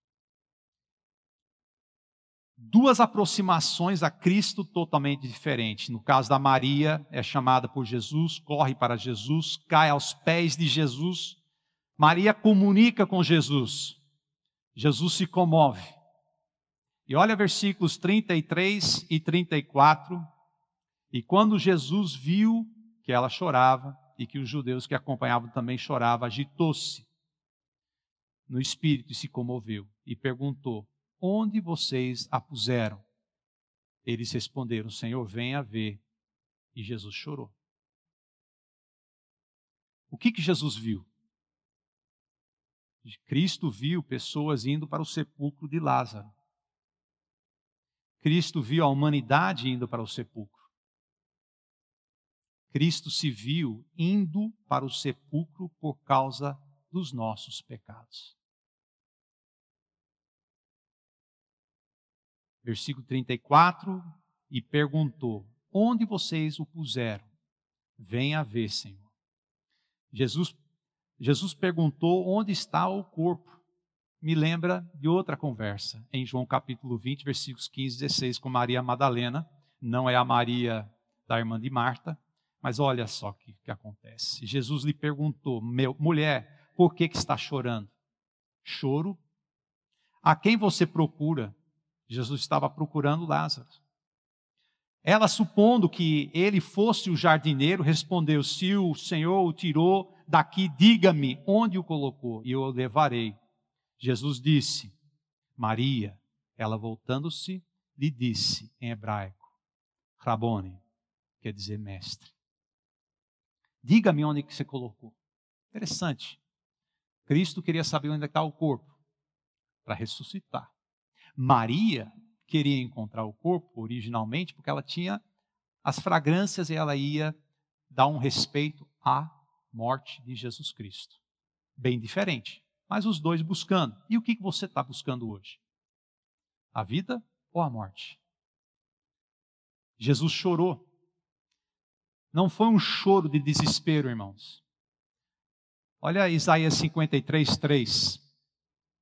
duas aproximações a Cristo totalmente diferentes. No caso da Maria, é chamada por Jesus, corre para Jesus, cai aos pés de Jesus. Maria comunica com Jesus. Jesus se comove. E olha versículos 33 e 34. E quando Jesus viu que ela chorava e que os judeus que acompanhavam também choravam, agitou-se no espírito e se comoveu e perguntou: Onde vocês a puseram? Eles responderam: Senhor, venha ver. E Jesus chorou. O que, que Jesus viu? Cristo viu pessoas indo para o sepulcro de Lázaro. Cristo viu a humanidade indo para o sepulcro. Cristo se viu indo para o sepulcro por causa dos nossos pecados. Versículo 34: E perguntou: Onde vocês o puseram? Venha ver, Senhor. Jesus, Jesus perguntou: Onde está o corpo? Me lembra de outra conversa, em João capítulo 20, versículos 15 e 16, com Maria Madalena. Não é a Maria da irmã de Marta, mas olha só o que, que acontece. Jesus lhe perguntou: mulher, por que, que está chorando? Choro? A quem você procura? Jesus estava procurando Lázaro. Ela, supondo que ele fosse o jardineiro, respondeu: Se o Senhor o tirou daqui, diga-me onde o colocou, e eu o levarei. Jesus disse: Maria. Ela, voltando-se, lhe disse em hebraico: Rabone, quer dizer mestre. Diga-me onde que você colocou. Interessante. Cristo queria saber onde está o corpo para ressuscitar. Maria queria encontrar o corpo originalmente porque ela tinha as fragrâncias e ela ia dar um respeito à morte de Jesus Cristo. Bem diferente, mas os dois buscando. E o que você está buscando hoje? A vida ou a morte? Jesus chorou não foi um choro de desespero, irmãos. Olha Isaías 53, 3.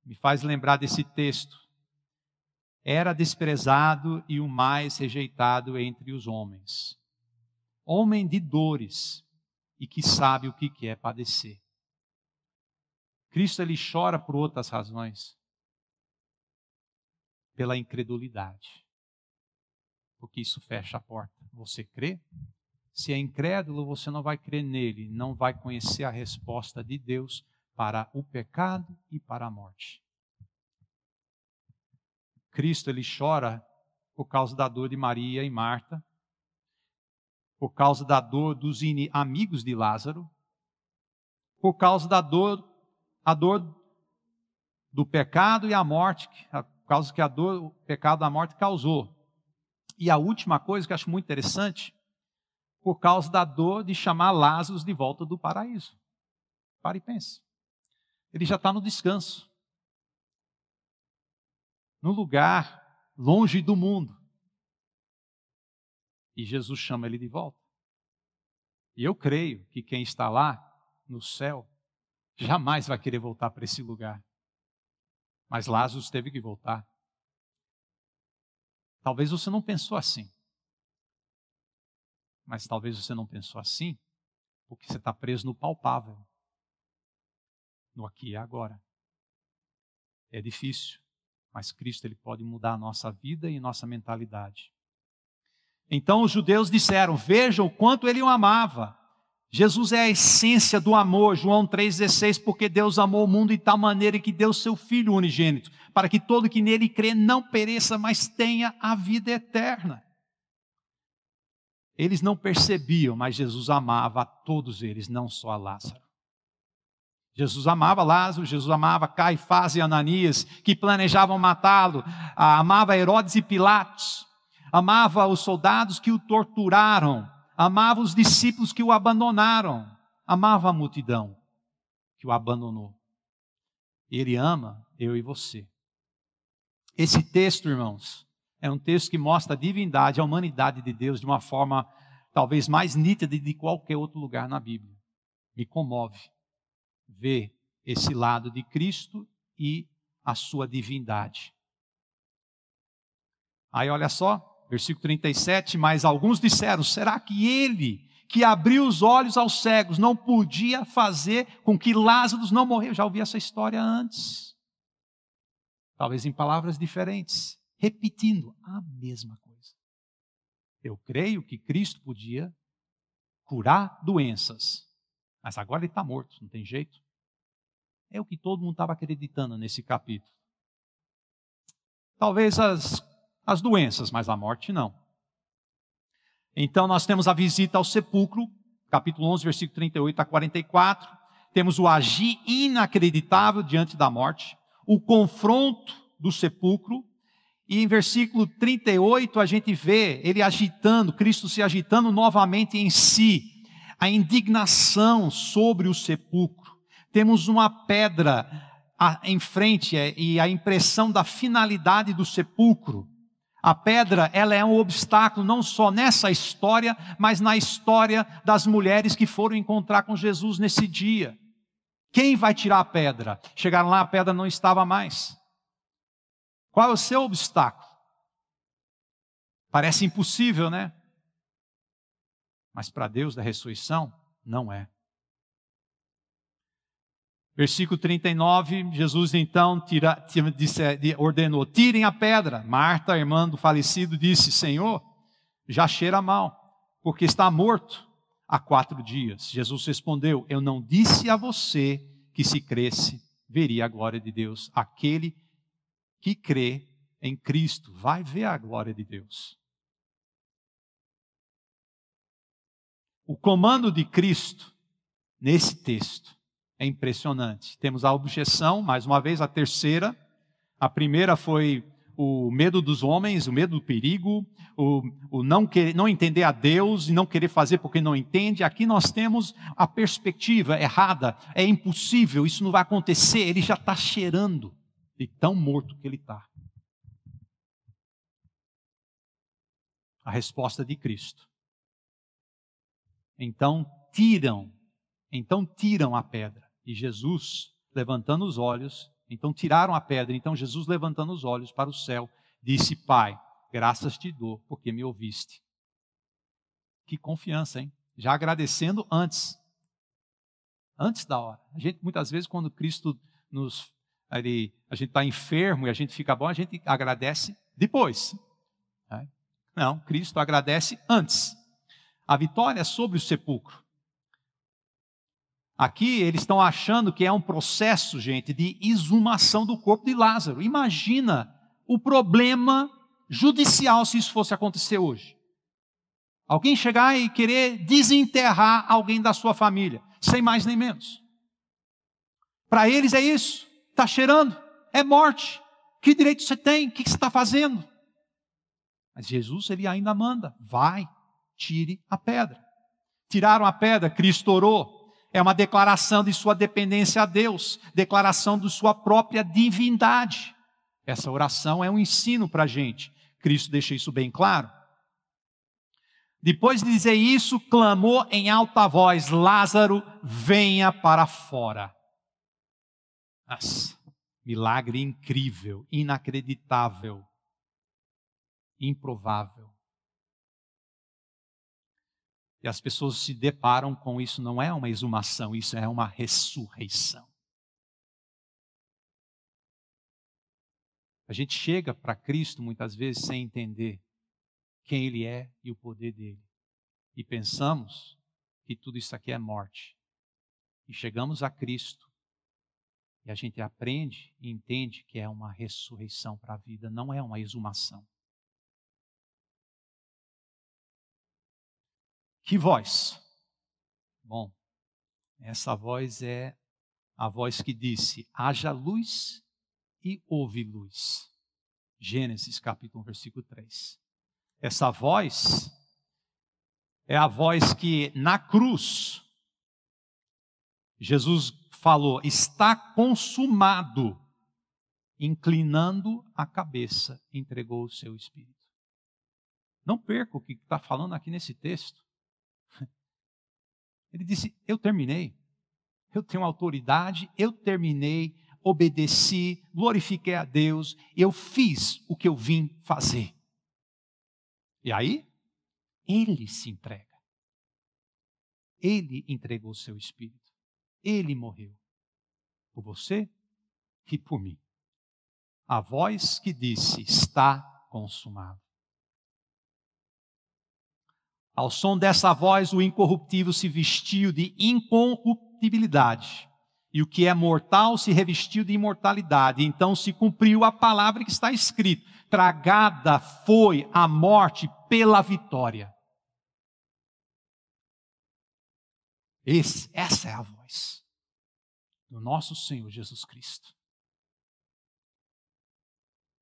Me faz lembrar desse texto. Era desprezado e o mais rejeitado entre os homens. Homem de dores e que sabe o que é padecer. Cristo ele chora por outras razões. Pela incredulidade. Porque isso fecha a porta. Você crê? Se é incrédulo, você não vai crer nele, não vai conhecer a resposta de Deus para o pecado e para a morte. Cristo ele chora por causa da dor de Maria e Marta, por causa da dor dos amigos de Lázaro, por causa da dor, a dor do pecado e a morte, por causa que a dor, o pecado da morte causou. E a última coisa que eu acho muito interessante por causa da dor de chamar Lázaro de volta do paraíso. Pare e pense. Ele já está no descanso. No lugar longe do mundo. E Jesus chama ele de volta. E eu creio que quem está lá, no céu, jamais vai querer voltar para esse lugar. Mas Lázaro teve que voltar. Talvez você não pensou assim. Mas talvez você não pensou assim, porque você está preso no palpável, no aqui e agora. É difícil, mas Cristo ele pode mudar a nossa vida e nossa mentalidade. Então os judeus disseram: Vejam quanto ele o amava. Jesus é a essência do amor, João 3,16, porque Deus amou o mundo de tal maneira que deu seu Filho unigênito, para que todo que nele crê não pereça, mas tenha a vida eterna. Eles não percebiam, mas Jesus amava a todos eles, não só a Lázaro. Jesus amava Lázaro, Jesus amava Caifás e Ananias, que planejavam matá-lo, amava Herodes e Pilatos, amava os soldados que o torturaram, amava os discípulos que o abandonaram, amava a multidão que o abandonou. Ele ama eu e você. Esse texto, irmãos, é um texto que mostra a divindade, a humanidade de Deus de uma forma talvez mais nítida de qualquer outro lugar na Bíblia. Me comove ver esse lado de Cristo e a sua divindade. Aí olha só, versículo 37, mas alguns disseram: será que ele que abriu os olhos aos cegos não podia fazer com que Lázaro não morresse? Já ouvi essa história antes. Talvez em palavras diferentes repetindo a mesma coisa. Eu creio que Cristo podia curar doenças, mas agora ele está morto, não tem jeito. É o que todo mundo estava acreditando nesse capítulo. Talvez as, as doenças, mas a morte não. Então nós temos a visita ao sepulcro, capítulo 11, versículo 38 a 44. Temos o agir inacreditável diante da morte, o confronto do sepulcro, e em versículo 38 a gente vê ele agitando, Cristo se agitando novamente em si. A indignação sobre o sepulcro. Temos uma pedra em frente é, e a impressão da finalidade do sepulcro. A pedra, ela é um obstáculo não só nessa história, mas na história das mulheres que foram encontrar com Jesus nesse dia. Quem vai tirar a pedra? Chegaram lá, a pedra não estava mais. Qual é o seu obstáculo? Parece impossível, né? Mas para Deus da ressurreição, não é. Versículo 39, Jesus então tira, tira, disse, ordenou: tirem a pedra. Marta, irmã do falecido, disse: Senhor, já cheira mal, porque está morto há quatro dias. Jesus respondeu: Eu não disse a você que se cresce, veria a glória de Deus. Aquele que crê em Cristo vai ver a glória de Deus. O comando de Cristo nesse texto é impressionante. Temos a objeção, mais uma vez, a terceira. A primeira foi o medo dos homens, o medo do perigo, o, o não, querer, não entender a Deus e não querer fazer porque não entende. Aqui nós temos a perspectiva errada, é impossível, isso não vai acontecer, ele já está cheirando de tão morto que ele está. A resposta de Cristo. Então tiram, então tiram a pedra. E Jesus, levantando os olhos, então tiraram a pedra. Então Jesus, levantando os olhos para o céu, disse: Pai, graças te dou, porque me ouviste. Que confiança, hein? Já agradecendo antes. Antes da hora. A gente, muitas vezes, quando Cristo nos. A gente está enfermo e a gente fica bom, a gente agradece depois. Né? Não, Cristo agradece antes. A vitória é sobre o sepulcro. Aqui eles estão achando que é um processo, gente, de exumação do corpo de Lázaro. Imagina o problema judicial se isso fosse acontecer hoje. Alguém chegar e querer desenterrar alguém da sua família, sem mais nem menos. Para eles é isso, está cheirando, é morte. Que direito você tem? O que você está fazendo? Mas Jesus, ele ainda manda, vai, tire a pedra. Tiraram a pedra, Cristo orou, é uma declaração de sua dependência a Deus, declaração de sua própria divindade. Essa oração é um ensino para a gente. Cristo deixa isso bem claro. Depois de dizer isso, clamou em alta voz: Lázaro, venha para fora. Nossa, milagre incrível, inacreditável, improvável. E as pessoas se deparam com isso, não é uma exumação, isso é uma ressurreição. A gente chega para Cristo muitas vezes sem entender quem Ele é e o poder dele. E pensamos que tudo isso aqui é morte. E chegamos a Cristo e a gente aprende e entende que é uma ressurreição para a vida, não é uma exumação. Que voz? Bom, essa voz é a voz que disse: haja luz e houve luz. Gênesis capítulo 1, versículo 3. Essa voz é a voz que na cruz Jesus falou: está consumado. Inclinando a cabeça, entregou o seu espírito. Não perca o que está falando aqui nesse texto. Ele disse: Eu terminei. Eu tenho autoridade, eu terminei, obedeci, glorifiquei a Deus, eu fiz o que eu vim fazer. E aí, ele se entrega. Ele entregou o seu espírito. Ele morreu. Por você e por mim. A voz que disse: Está consumado. Ao som dessa voz, o incorruptível se vestiu de incorruptibilidade, e o que é mortal se revestiu de imortalidade. Então se cumpriu a palavra que está escrito: tragada foi a morte pela vitória. Esse, essa é a voz do nosso Senhor Jesus Cristo.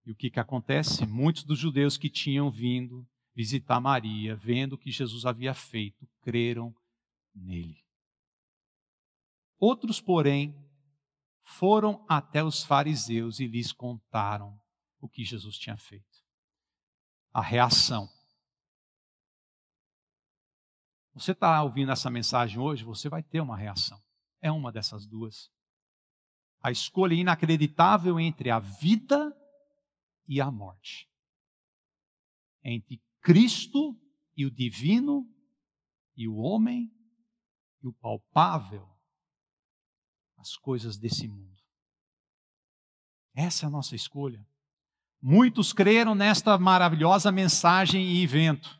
E o que, que acontece? Muitos dos judeus que tinham vindo visitar Maria, vendo o que Jesus havia feito, creram nele. Outros, porém, foram até os fariseus e lhes contaram o que Jesus tinha feito. A reação. Você está ouvindo essa mensagem hoje, você vai ter uma reação. É uma dessas duas. A escolha inacreditável entre a vida e a morte. Entre Cristo e o divino, e o homem e o palpável, as coisas desse mundo. Essa é a nossa escolha. Muitos creram nesta maravilhosa mensagem e evento.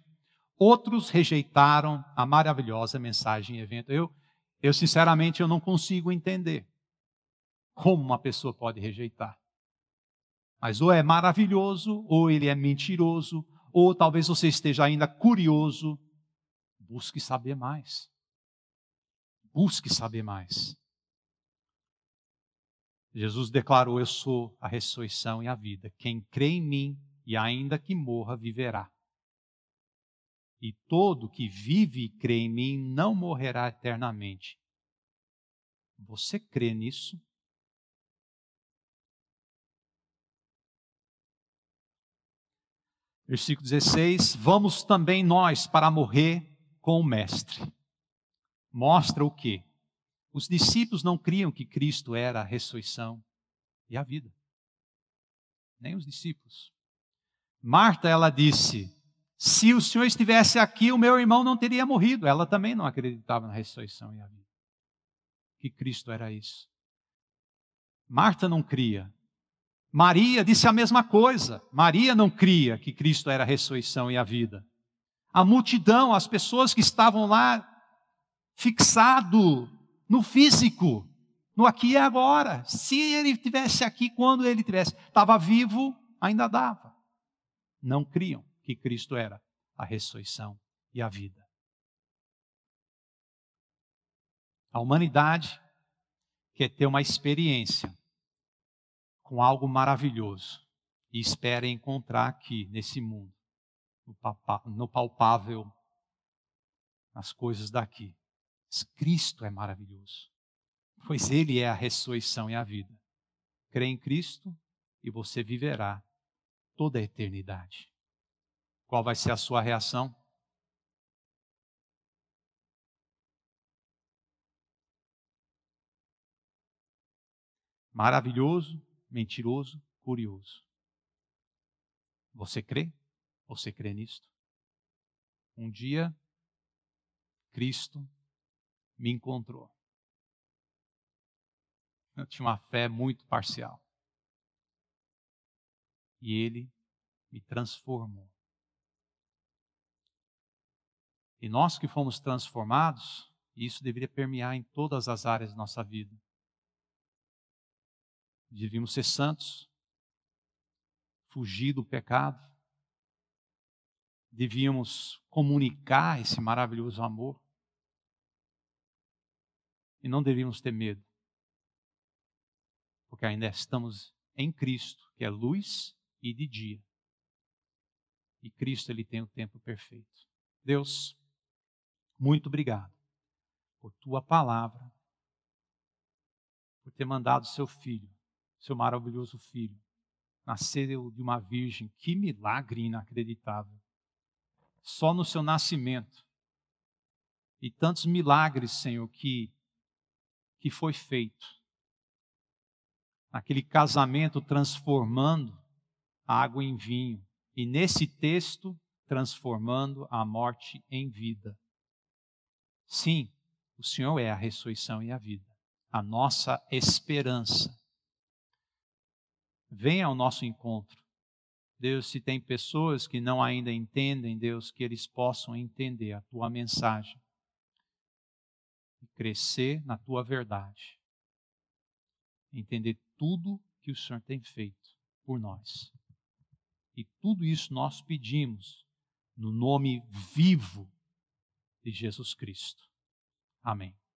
Outros rejeitaram a maravilhosa mensagem e evento. Eu, eu sinceramente, eu não consigo entender como uma pessoa pode rejeitar. Mas ou é maravilhoso, ou ele é mentiroso, ou talvez você esteja ainda curioso. Busque saber mais. Busque saber mais. Jesus declarou: Eu sou a ressurreição e a vida. Quem crê em mim e ainda que morra, viverá. E todo que vive e crê em mim não morrerá eternamente. Você crê nisso? Versículo 16: Vamos também nós para morrer com o Mestre. Mostra o que? Os discípulos não criam que Cristo era a ressurreição e a vida. Nem os discípulos. Marta, ela disse: Se o Senhor estivesse aqui, o meu irmão não teria morrido. Ela também não acreditava na ressurreição e a vida. Que Cristo era isso. Marta não cria. Maria disse a mesma coisa. Maria não cria que Cristo era a ressurreição e a vida. A multidão, as pessoas que estavam lá fixado no físico, no aqui e agora. Se ele tivesse aqui quando ele tivesse, estava vivo, ainda dava. Não criam que Cristo era a ressurreição e a vida. A humanidade quer ter uma experiência com algo maravilhoso e espera encontrar aqui nesse mundo, no palpável, nas coisas daqui. Cristo é maravilhoso, pois Ele é a ressurreição e a vida. Crê em Cristo e você viverá toda a eternidade. Qual vai ser a sua reação? Maravilhoso, mentiroso, curioso. Você crê? Você crê nisto? Um dia, Cristo me encontrou. Eu tinha uma fé muito parcial. E ele me transformou. E nós que fomos transformados, isso deveria permear em todas as áreas da nossa vida. Devíamos ser santos, fugir do pecado, devíamos comunicar esse maravilhoso amor. E não devíamos ter medo, porque ainda estamos em Cristo, que é luz e de dia. E Cristo ele tem o tempo perfeito. Deus, muito obrigado por tua palavra, por ter mandado seu filho, seu maravilhoso filho, nascer de uma virgem. Que milagre inacreditável. Só no seu nascimento. E tantos milagres, Senhor, que que foi feito. Aquele casamento transformando a água em vinho. E nesse texto, transformando a morte em vida. Sim, o Senhor é a ressurreição e a vida, a nossa esperança. Venha ao nosso encontro. Deus, se tem pessoas que não ainda entendem, Deus, que eles possam entender a tua mensagem e crescer na tua verdade. Entender tudo que o Senhor tem feito por nós. E tudo isso nós pedimos no nome vivo de Jesus Cristo. Amém.